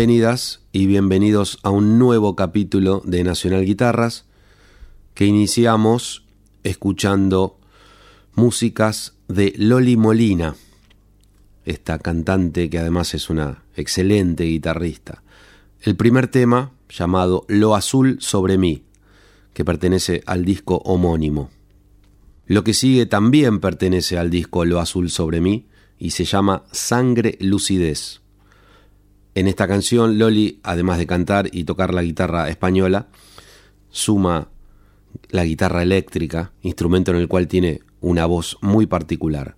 Bienvenidas y bienvenidos a un nuevo capítulo de Nacional Guitarras que iniciamos escuchando músicas de Loli Molina, esta cantante que además es una excelente guitarrista. El primer tema llamado Lo Azul sobre mí, que pertenece al disco homónimo. Lo que sigue también pertenece al disco Lo Azul sobre mí y se llama Sangre Lucidez. En esta canción, Loli, además de cantar y tocar la guitarra española, suma la guitarra eléctrica, instrumento en el cual tiene una voz muy particular.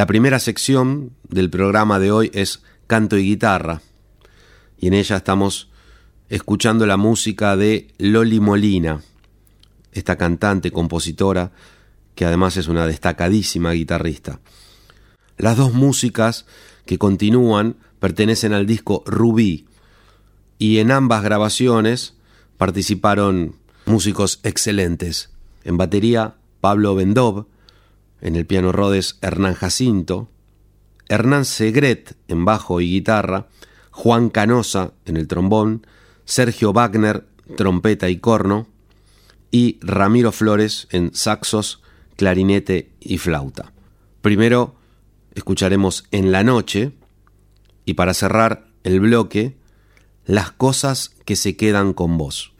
La primera sección del programa de hoy es canto y guitarra, y en ella estamos escuchando la música de Loli Molina, esta cantante, compositora, que además es una destacadísima guitarrista. Las dos músicas que continúan pertenecen al disco Rubí, y en ambas grabaciones participaron músicos excelentes. En batería, Pablo Bendov, en el piano Rhodes Hernán Jacinto, Hernán Segret en bajo y guitarra, Juan Canosa en el trombón, Sergio Wagner, trompeta y corno, y Ramiro Flores en saxos, clarinete y flauta. Primero escucharemos En la noche y para cerrar el bloque, Las cosas que se quedan con vos.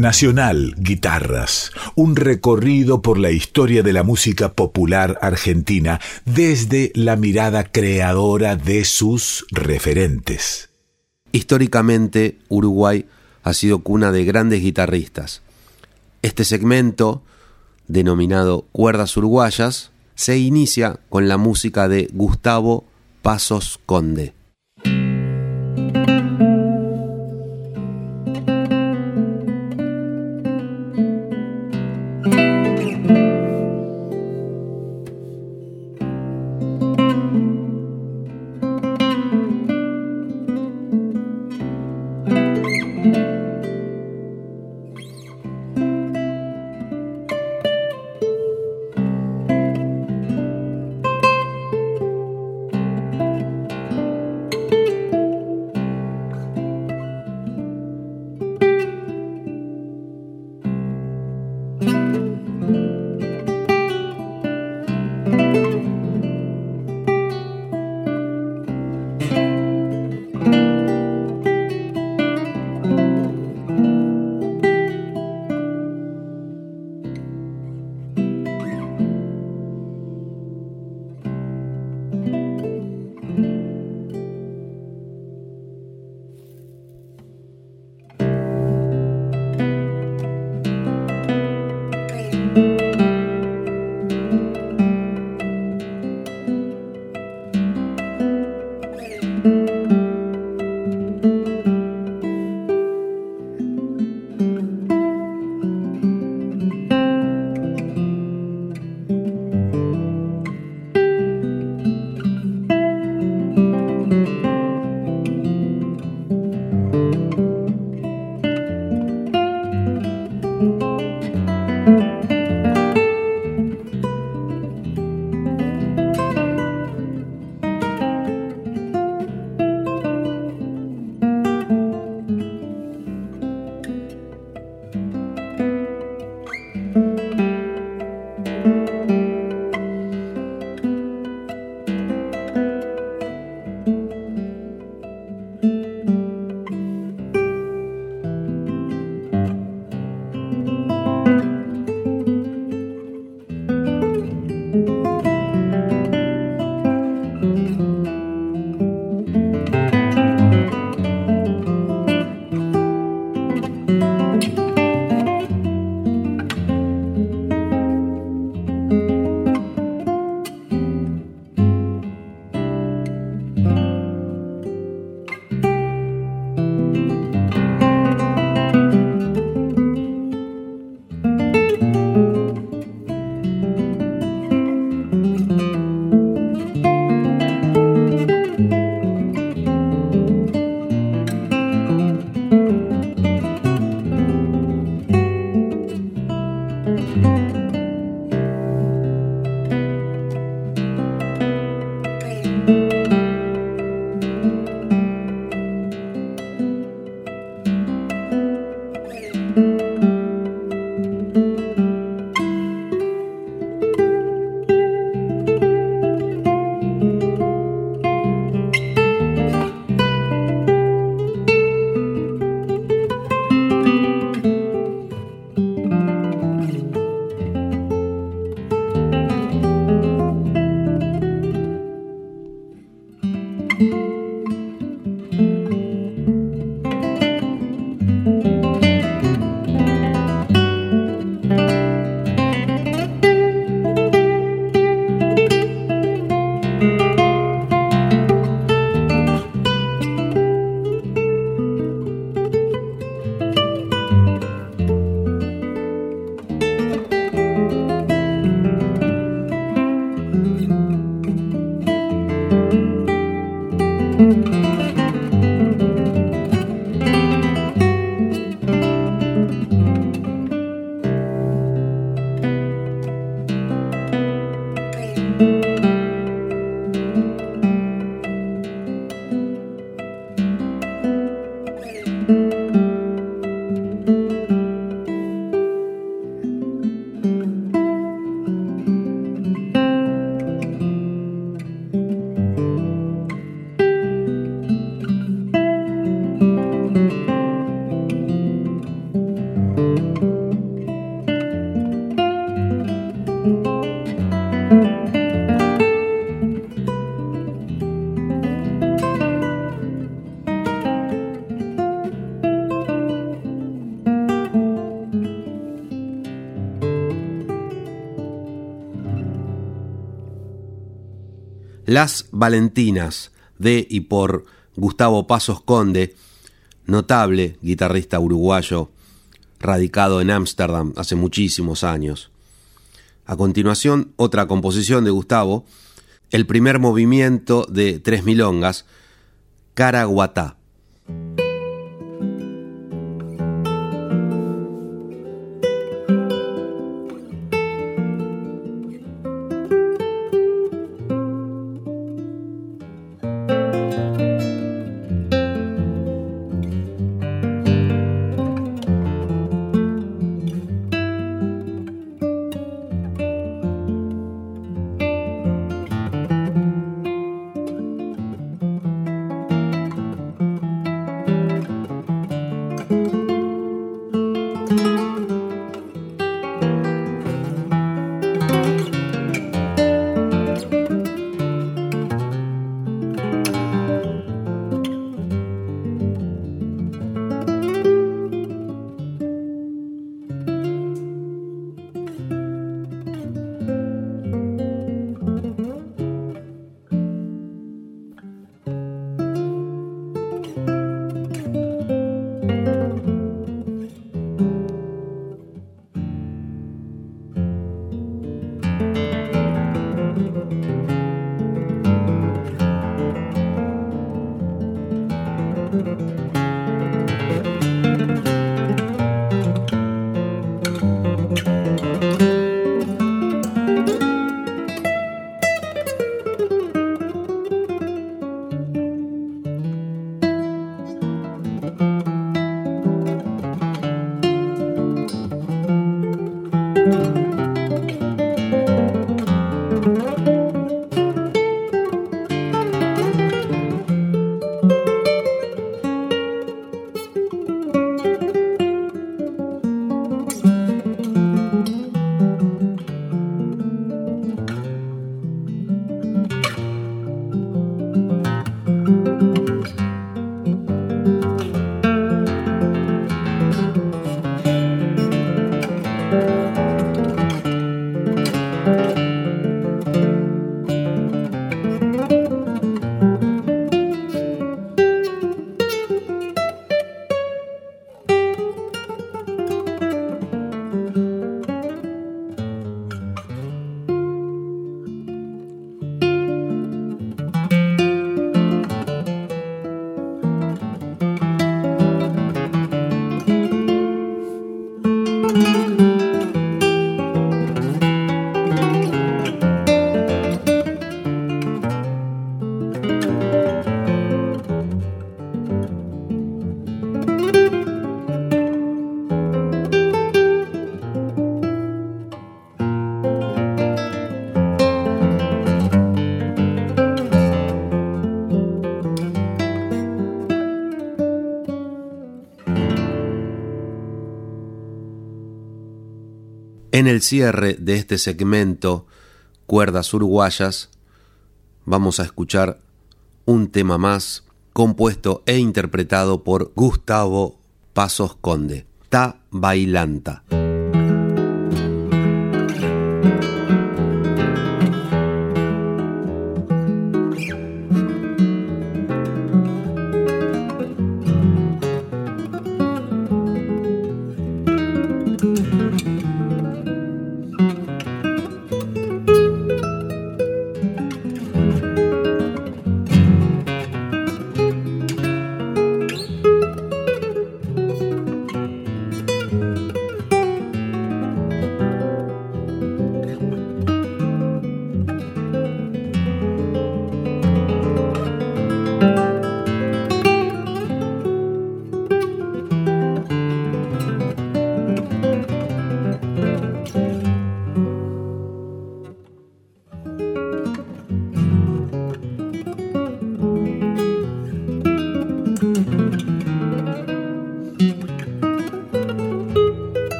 Nacional Guitarras, un recorrido por la historia de la música popular argentina desde la mirada creadora de sus referentes. Históricamente, Uruguay ha sido cuna de grandes guitarristas. Este segmento, denominado Cuerdas Uruguayas, se inicia con la música de Gustavo Pasos Conde. Las Valentinas, de y por Gustavo Pasos Conde, notable guitarrista uruguayo, radicado en Ámsterdam hace muchísimos años. A continuación, otra composición de Gustavo, el primer movimiento de Tres Milongas, Caraguatá. El cierre de este segmento, Cuerdas Uruguayas, vamos a escuchar un tema más compuesto e interpretado por Gustavo Pasos Conde, Ta Bailanta.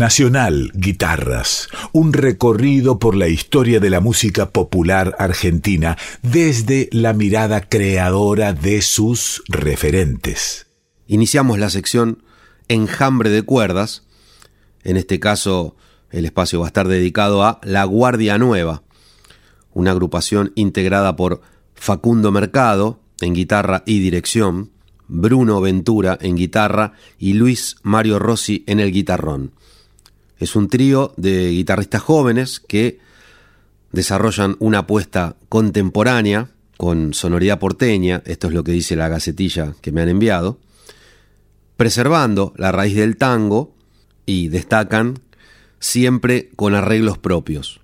Nacional Guitarras, un recorrido por la historia de la música popular argentina desde la mirada creadora de sus referentes. Iniciamos la sección Enjambre de cuerdas, en este caso el espacio va a estar dedicado a La Guardia Nueva, una agrupación integrada por Facundo Mercado en guitarra y dirección, Bruno Ventura en guitarra y Luis Mario Rossi en el guitarrón. Es un trío de guitarristas jóvenes que desarrollan una apuesta contemporánea con sonoridad porteña, esto es lo que dice la gacetilla que me han enviado, preservando la raíz del tango y destacan siempre con arreglos propios.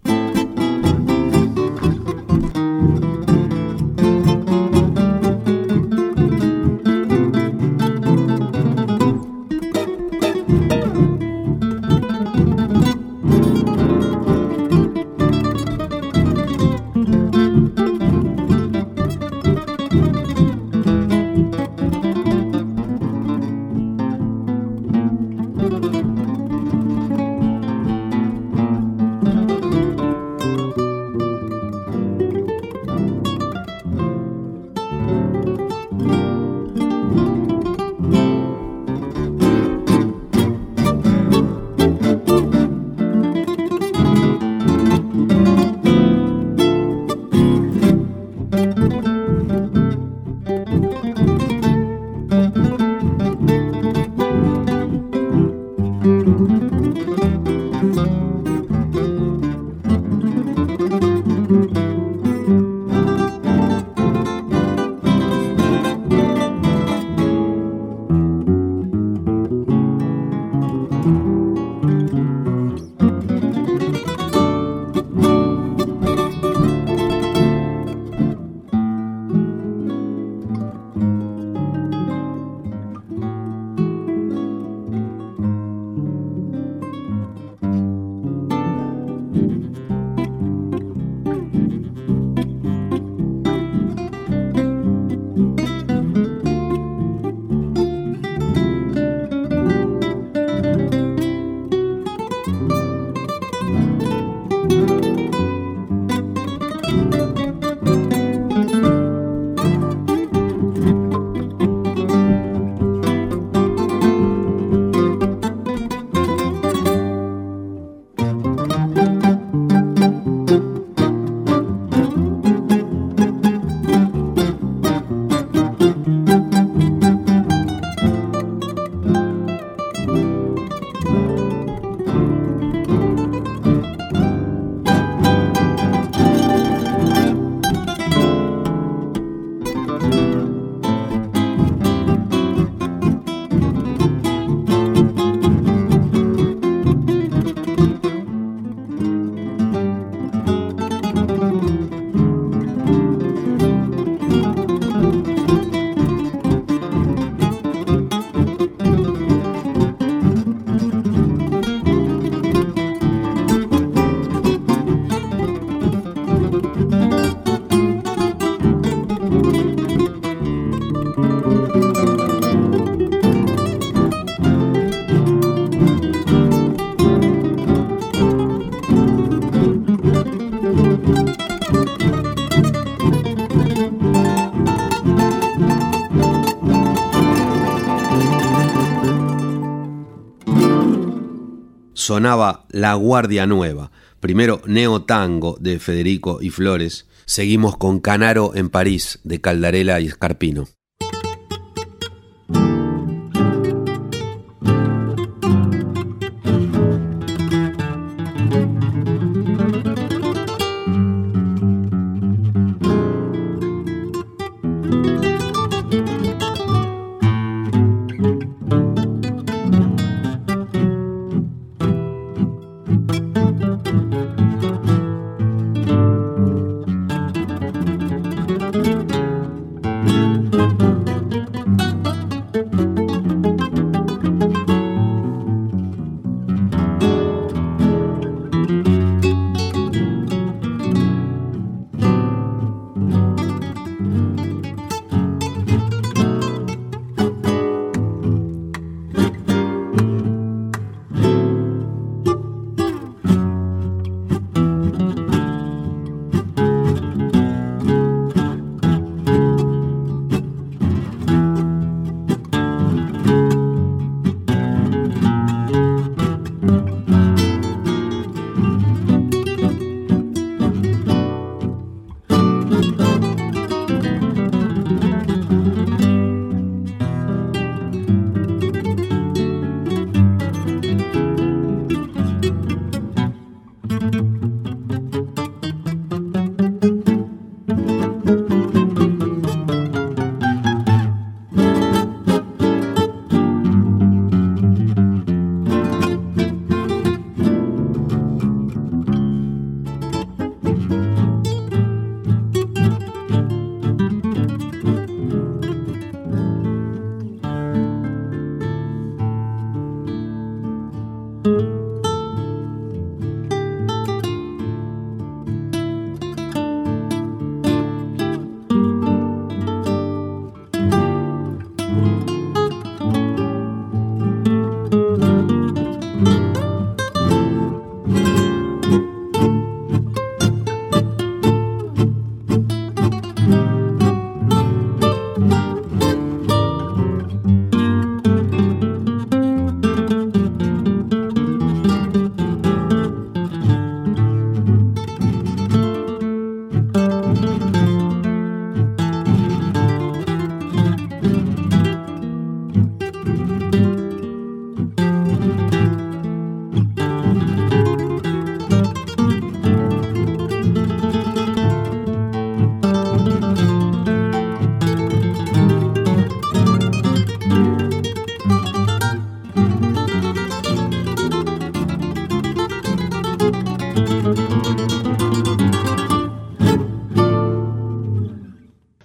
Sonaba La Guardia Nueva. Primero Neo Tango de Federico y Flores. Seguimos con Canaro en París de Caldarela y Escarpino.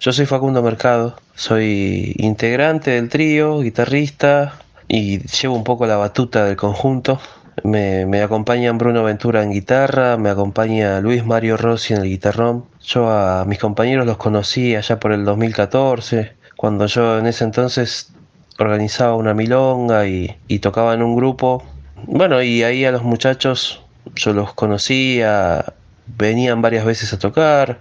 Yo soy Facundo Mercado, soy integrante del trío, guitarrista y llevo un poco la batuta del conjunto. Me, acompañan Bruno Ventura en guitarra, me acompaña Luis Mario Rossi en el guitarrón. Yo a mis compañeros los conocí allá por el 2014, cuando yo en ese entonces organizaba una milonga y, y tocaba en un grupo. Bueno, y ahí a los muchachos yo los conocía, venían varias veces a tocar,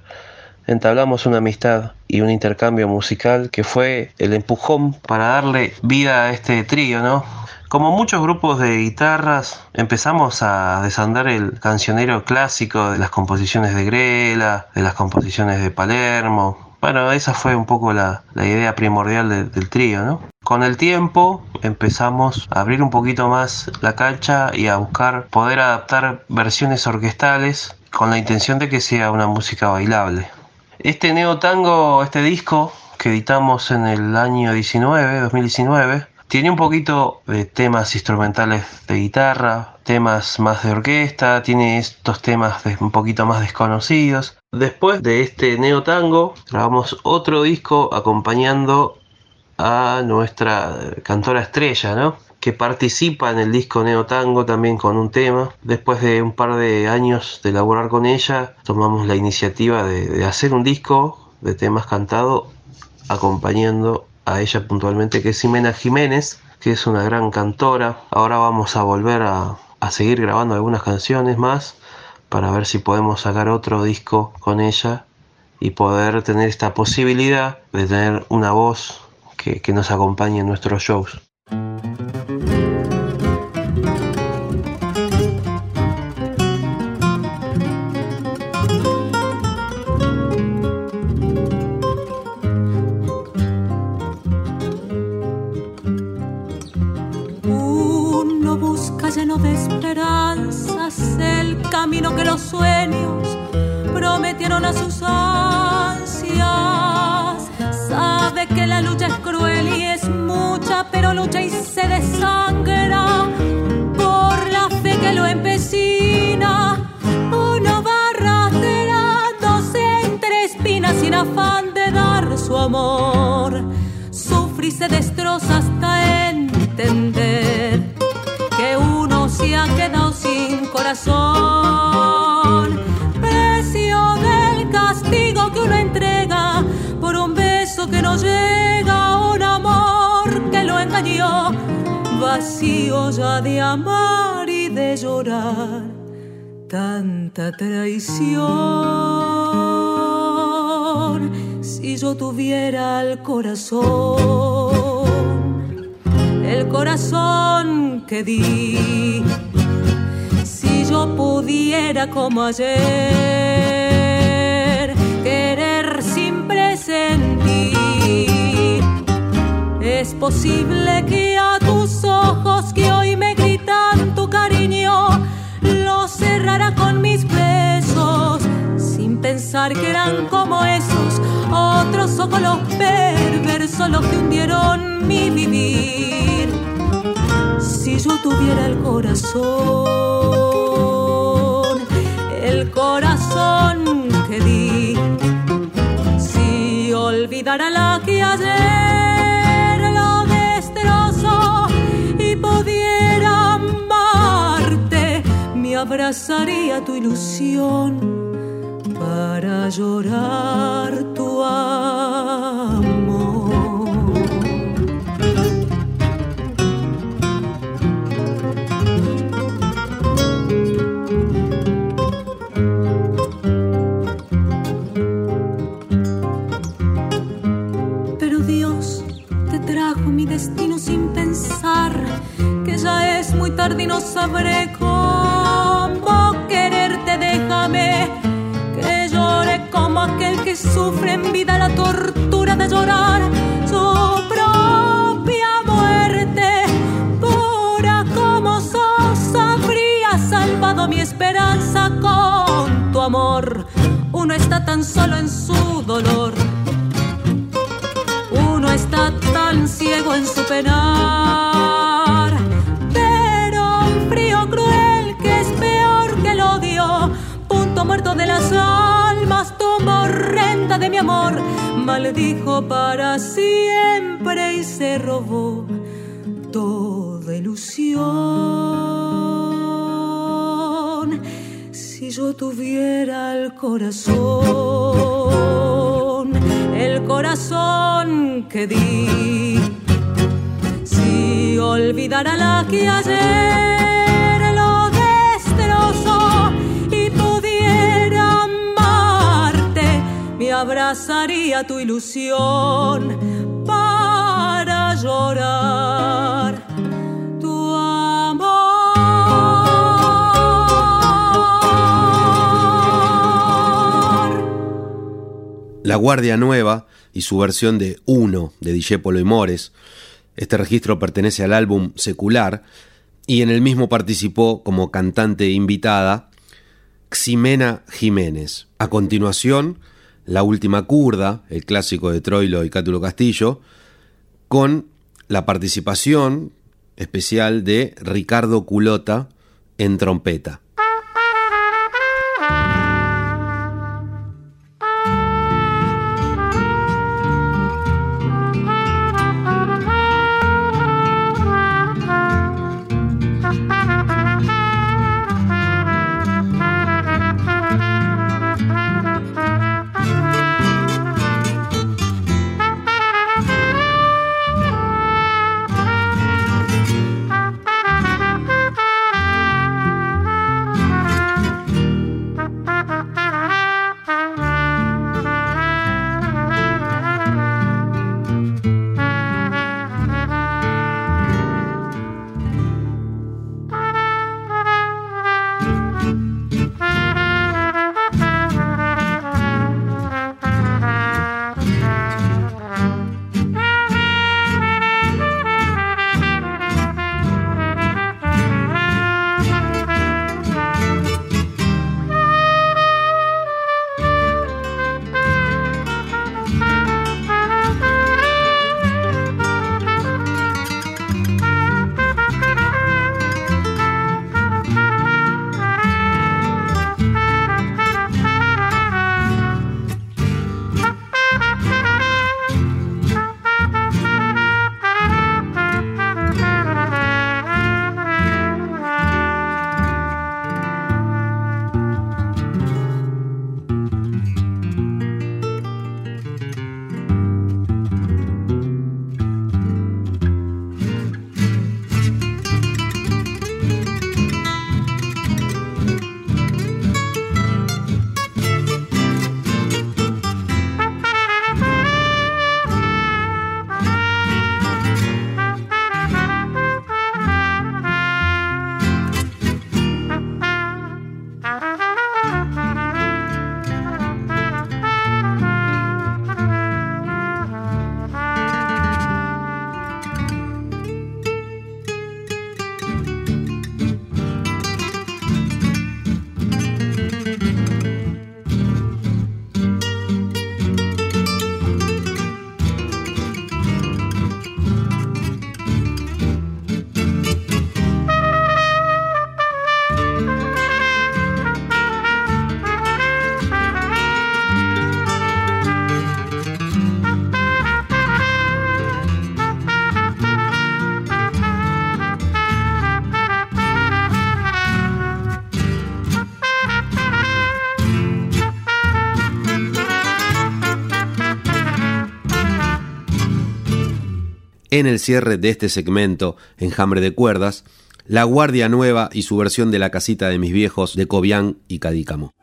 entablamos una amistad y un intercambio musical que fue el empujón para darle vida a este trío, ¿no? Como muchos grupos de guitarras, empezamos a desandar el cancionero clásico de las composiciones de Grela, de las composiciones de Palermo. Bueno, esa fue un poco la, la idea primordial de- del trío, ¿no? Con el tiempo empezamos a abrir un poquito más la cancha y a buscar poder adaptar versiones orquestales con la intención de que sea una música bailable. Este Neo Tango, este disco que editamos en el año 19, 2019, tiene un poquito de temas instrumentales de guitarra, temas más de orquesta, tiene estos temas un poquito más desconocidos. Después de este Neo Tango, grabamos otro disco acompañando a nuestra cantora estrella, ¿no? Que participa en el disco Neo Tango también con un tema. Después de un par de años de laburar con ella, tomamos la iniciativa de, de hacer un disco de temas cantados acompañando a ella puntualmente, que es Ximena Jiménez, que es una gran cantora. Ahora vamos a volver a, a seguir grabando algunas canciones más para ver si podemos sacar otro disco con ella y poder tener esta posibilidad de tener una voz que, que nos acompañe en nuestros shows. Afán de dar su amor. Sufre y se destroza hasta entender que uno se ha quedado sin corazón. Precio del castigo que uno entrega por un beso que no llega, un amor que lo engañó, vacío ya de amar y de llorar. Tanta traición, si yo tuviera el corazón, el corazón que di. Si yo pudiera como ayer querer sin presentir es posible que a tus ojos pensar que eran como esos otros ojos los perversos los que hundieron mi vivir. Si yo tuviera el corazón, el corazón que di, si olvidara la que ayer lo destrozó y pudiera amarte, me abrazaría tu ilusión para llorar tu amor. Pero Dios te trajo mi destino sin pensar que ya es muy tarde y no sabré sufre en vida la tortura de llorar su propia muerte. Pura como sos, habría salvado mi esperanza con tu amor. Uno está tan solo en su dolor maldijo para siempre y se robó toda ilusión. Si yo tuviera el corazón, el corazón que di, si olvidara la que ayer abrazaría tu ilusión para llorar tu amor. La Guardia Nueva y su versión de Uno de Dijépolo y Mores. Este registro pertenece al álbum Secular y en el mismo participó como cantante invitada Ximena Jiménez. A continuación, La Última Curda, el clásico de Troilo y Cátulo Castillo, con la participación especial de Ricardo Culota en trompeta. En el cierre de este segmento Enjambre de Cuerdas, La Guardia Nueva y su versión de La Casita de mis Viejos de Cobián y Cadícamo.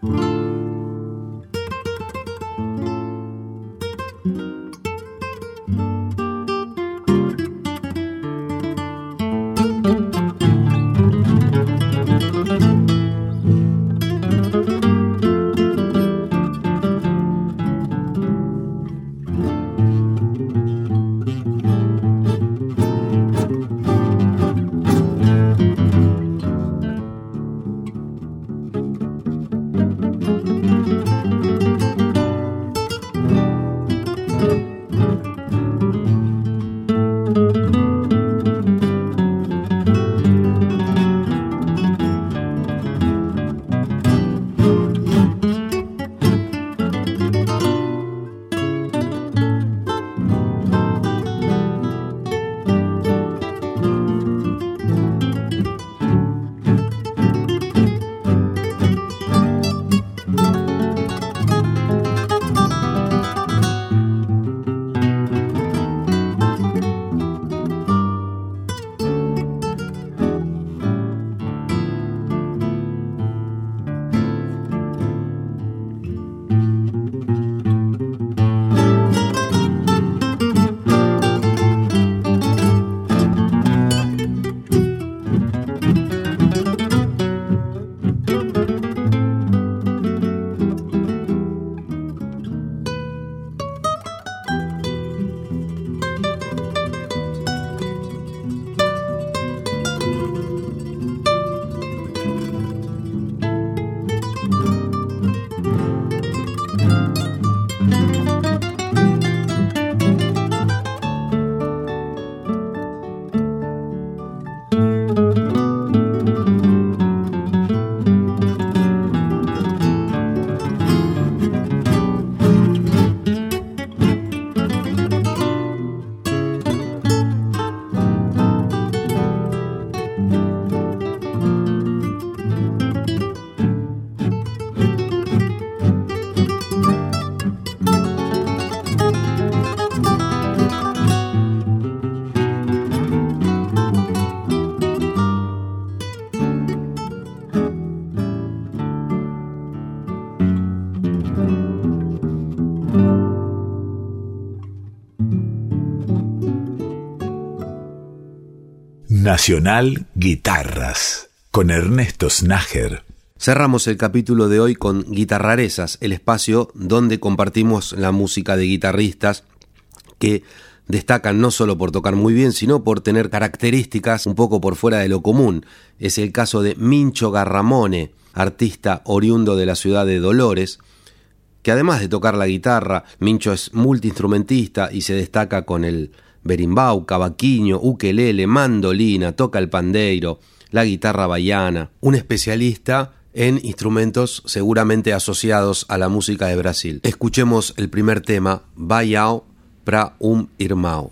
Música Nacional Guitarras con Ernesto Snager. Cerramos el capítulo de hoy con Guitarrarezas, el espacio donde compartimos la música de guitarristas que destacan no solo por tocar muy bien, sino por tener características un poco por fuera de lo común. Es el caso de Mincho Garramone, artista oriundo de la ciudad de Dolores, que además de tocar la guitarra, Mincho es multiinstrumentista y se destaca con el berimbau, cavaquinho, ukelele, mandolina, toca el pandeiro, la guitarra baiana, un especialista en instrumentos seguramente asociados a la música de Brasil. Escuchemos el primer tema, Baiao para um irmão.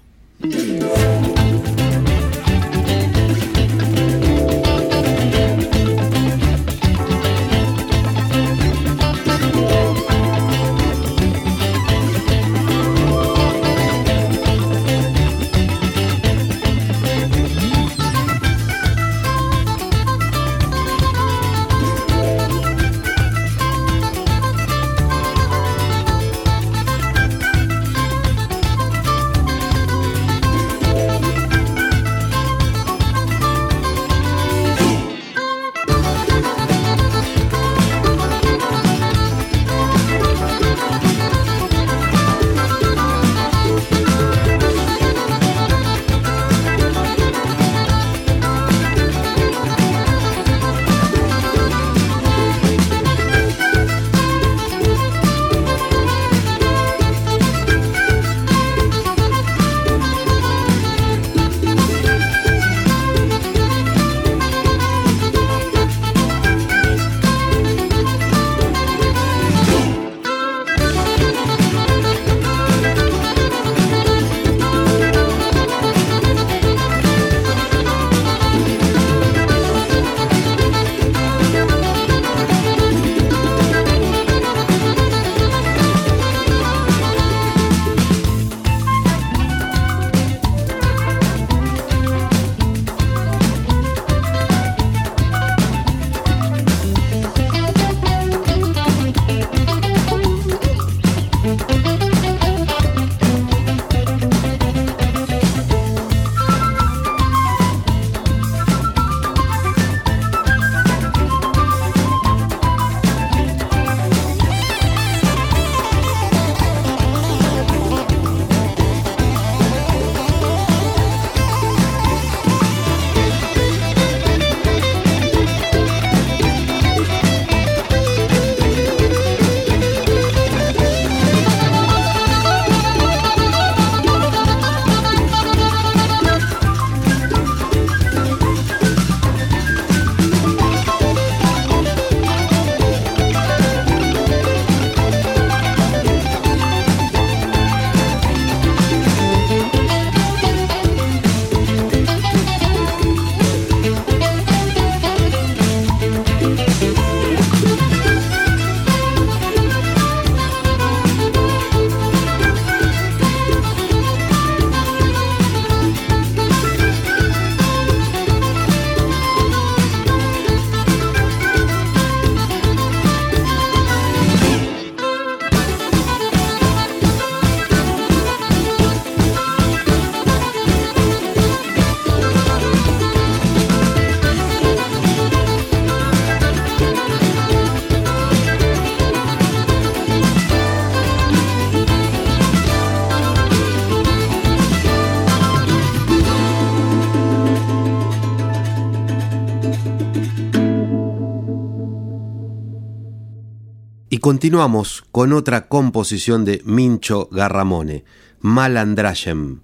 Continuamos con otra composición de Mincho Garramone, Malandrashem.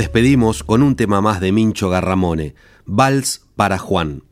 Despedimos con un tema más de Mincho Garramone, Vals para Juan.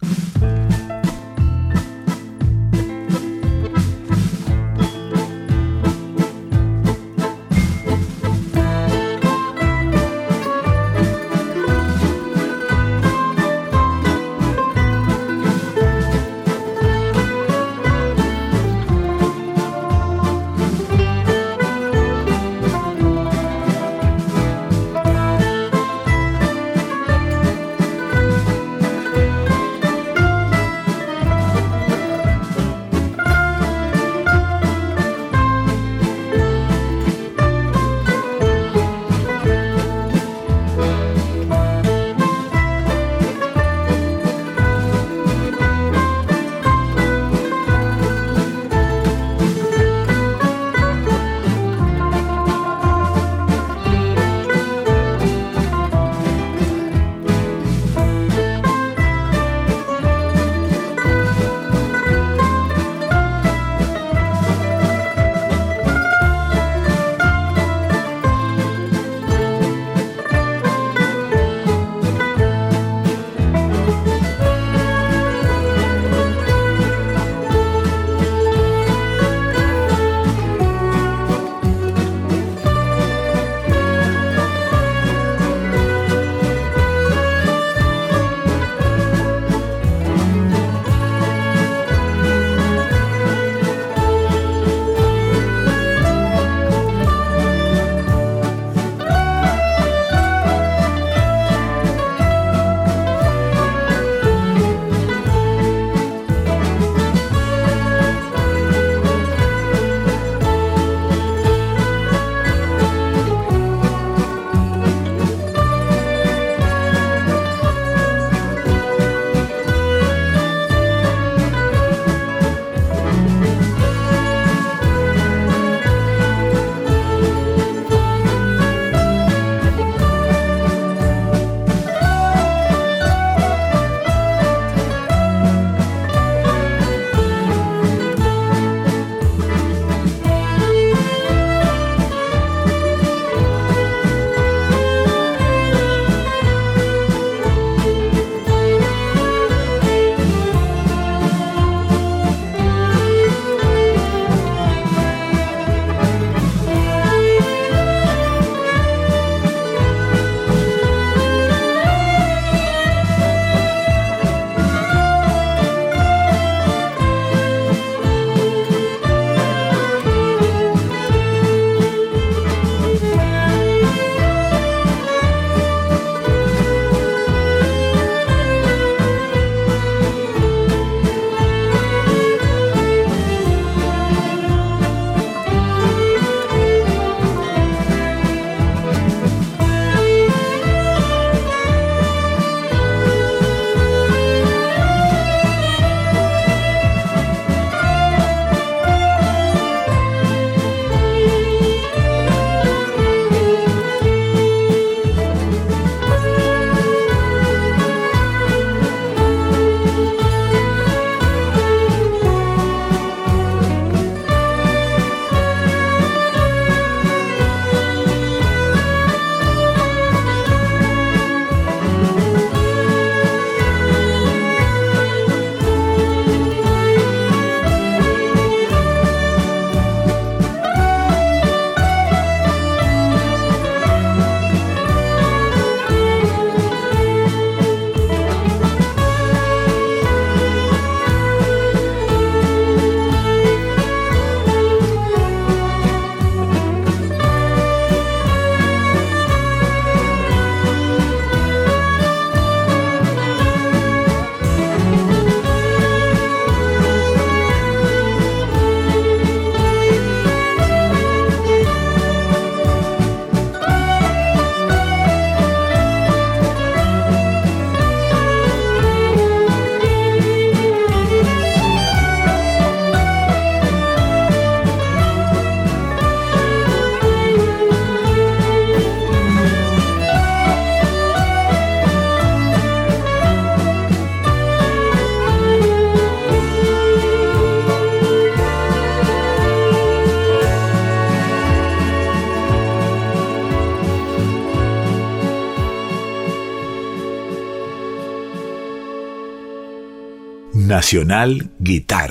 Nacional Guitarra.